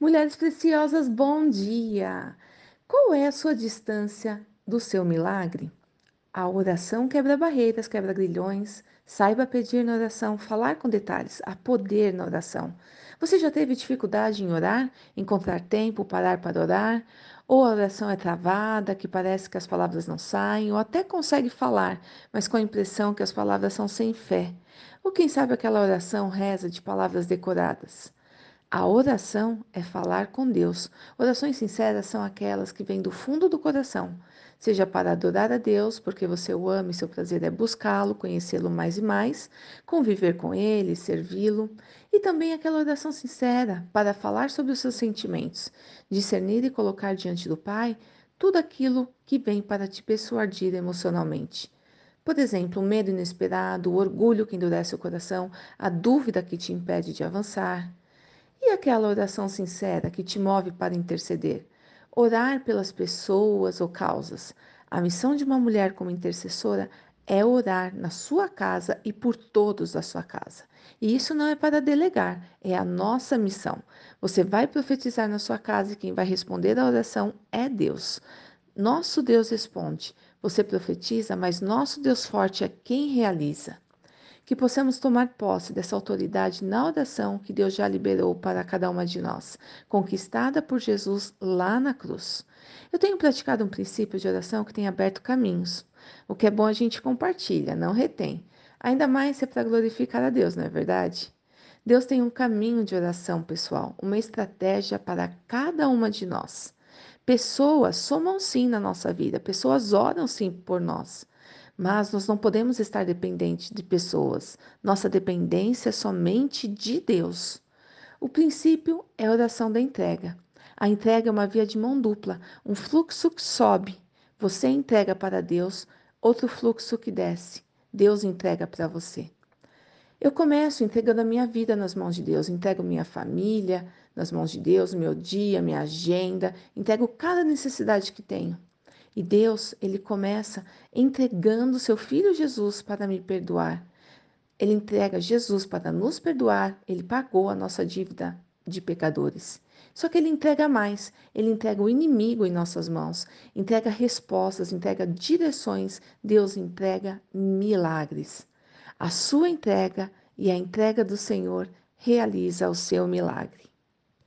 Mulheres preciosas, bom dia! Qual é a sua distância do seu milagre? A oração quebra barreiras, quebra grilhões. Saiba pedir na oração, falar com detalhes. Há poder na oração. Você já teve dificuldade em orar? Encontrar tempo, parar para orar? Ou a oração é travada, que parece que as palavras não saem, ou até consegue falar, mas com a impressão que as palavras são sem fé? Ou quem sabe aquela oração reza de palavras decoradas? A oração é falar com Deus. Orações sinceras são aquelas que vêm do fundo do coração, seja para adorar a Deus, porque você o ama e seu prazer é buscá-lo, conhecê-lo mais e mais, conviver com ele, servi-lo, e também aquela oração sincera para falar sobre os seus sentimentos, discernir e colocar diante do Pai tudo aquilo que vem para te persuadir emocionalmente. Por exemplo, o medo inesperado, o orgulho que endurece o coração, a dúvida que te impede de avançar. E aquela oração sincera que te move para interceder? Orar pelas pessoas ou causas. A missão de uma mulher como intercessora é orar na sua casa e por todos da sua casa. E isso não é para delegar, é a nossa missão. Você vai profetizar na sua casa e quem vai responder à oração é Deus. Nosso Deus responde. Você profetiza, mas nosso Deus forte é quem realiza que possamos tomar posse dessa autoridade na oração que Deus já liberou para cada uma de nós, conquistada por Jesus lá na cruz. Eu tenho praticado um princípio de oração que tem aberto caminhos. O que é bom a gente compartilha, não retém. Ainda mais se é para glorificar a Deus, não é verdade? Deus tem um caminho de oração, pessoal, uma estratégia para cada uma de nós. Pessoas somam sim na nossa vida, pessoas oram sim por nós. Mas nós não podemos estar dependentes de pessoas. Nossa dependência é somente de Deus. O princípio é a oração da entrega. A entrega é uma via de mão dupla, um fluxo que sobe. Você entrega para Deus, outro fluxo que desce. Deus entrega para você. Eu começo entregando a minha vida nas mãos de Deus, entrego minha família nas mãos de Deus, meu dia, minha agenda, entrego cada necessidade que tenho. E Deus, ele começa entregando seu filho Jesus para me perdoar. Ele entrega Jesus para nos perdoar, ele pagou a nossa dívida de pecadores. Só que ele entrega mais, ele entrega o inimigo em nossas mãos, entrega respostas, entrega direções, Deus entrega milagres. A sua entrega e a entrega do Senhor realiza o seu milagre.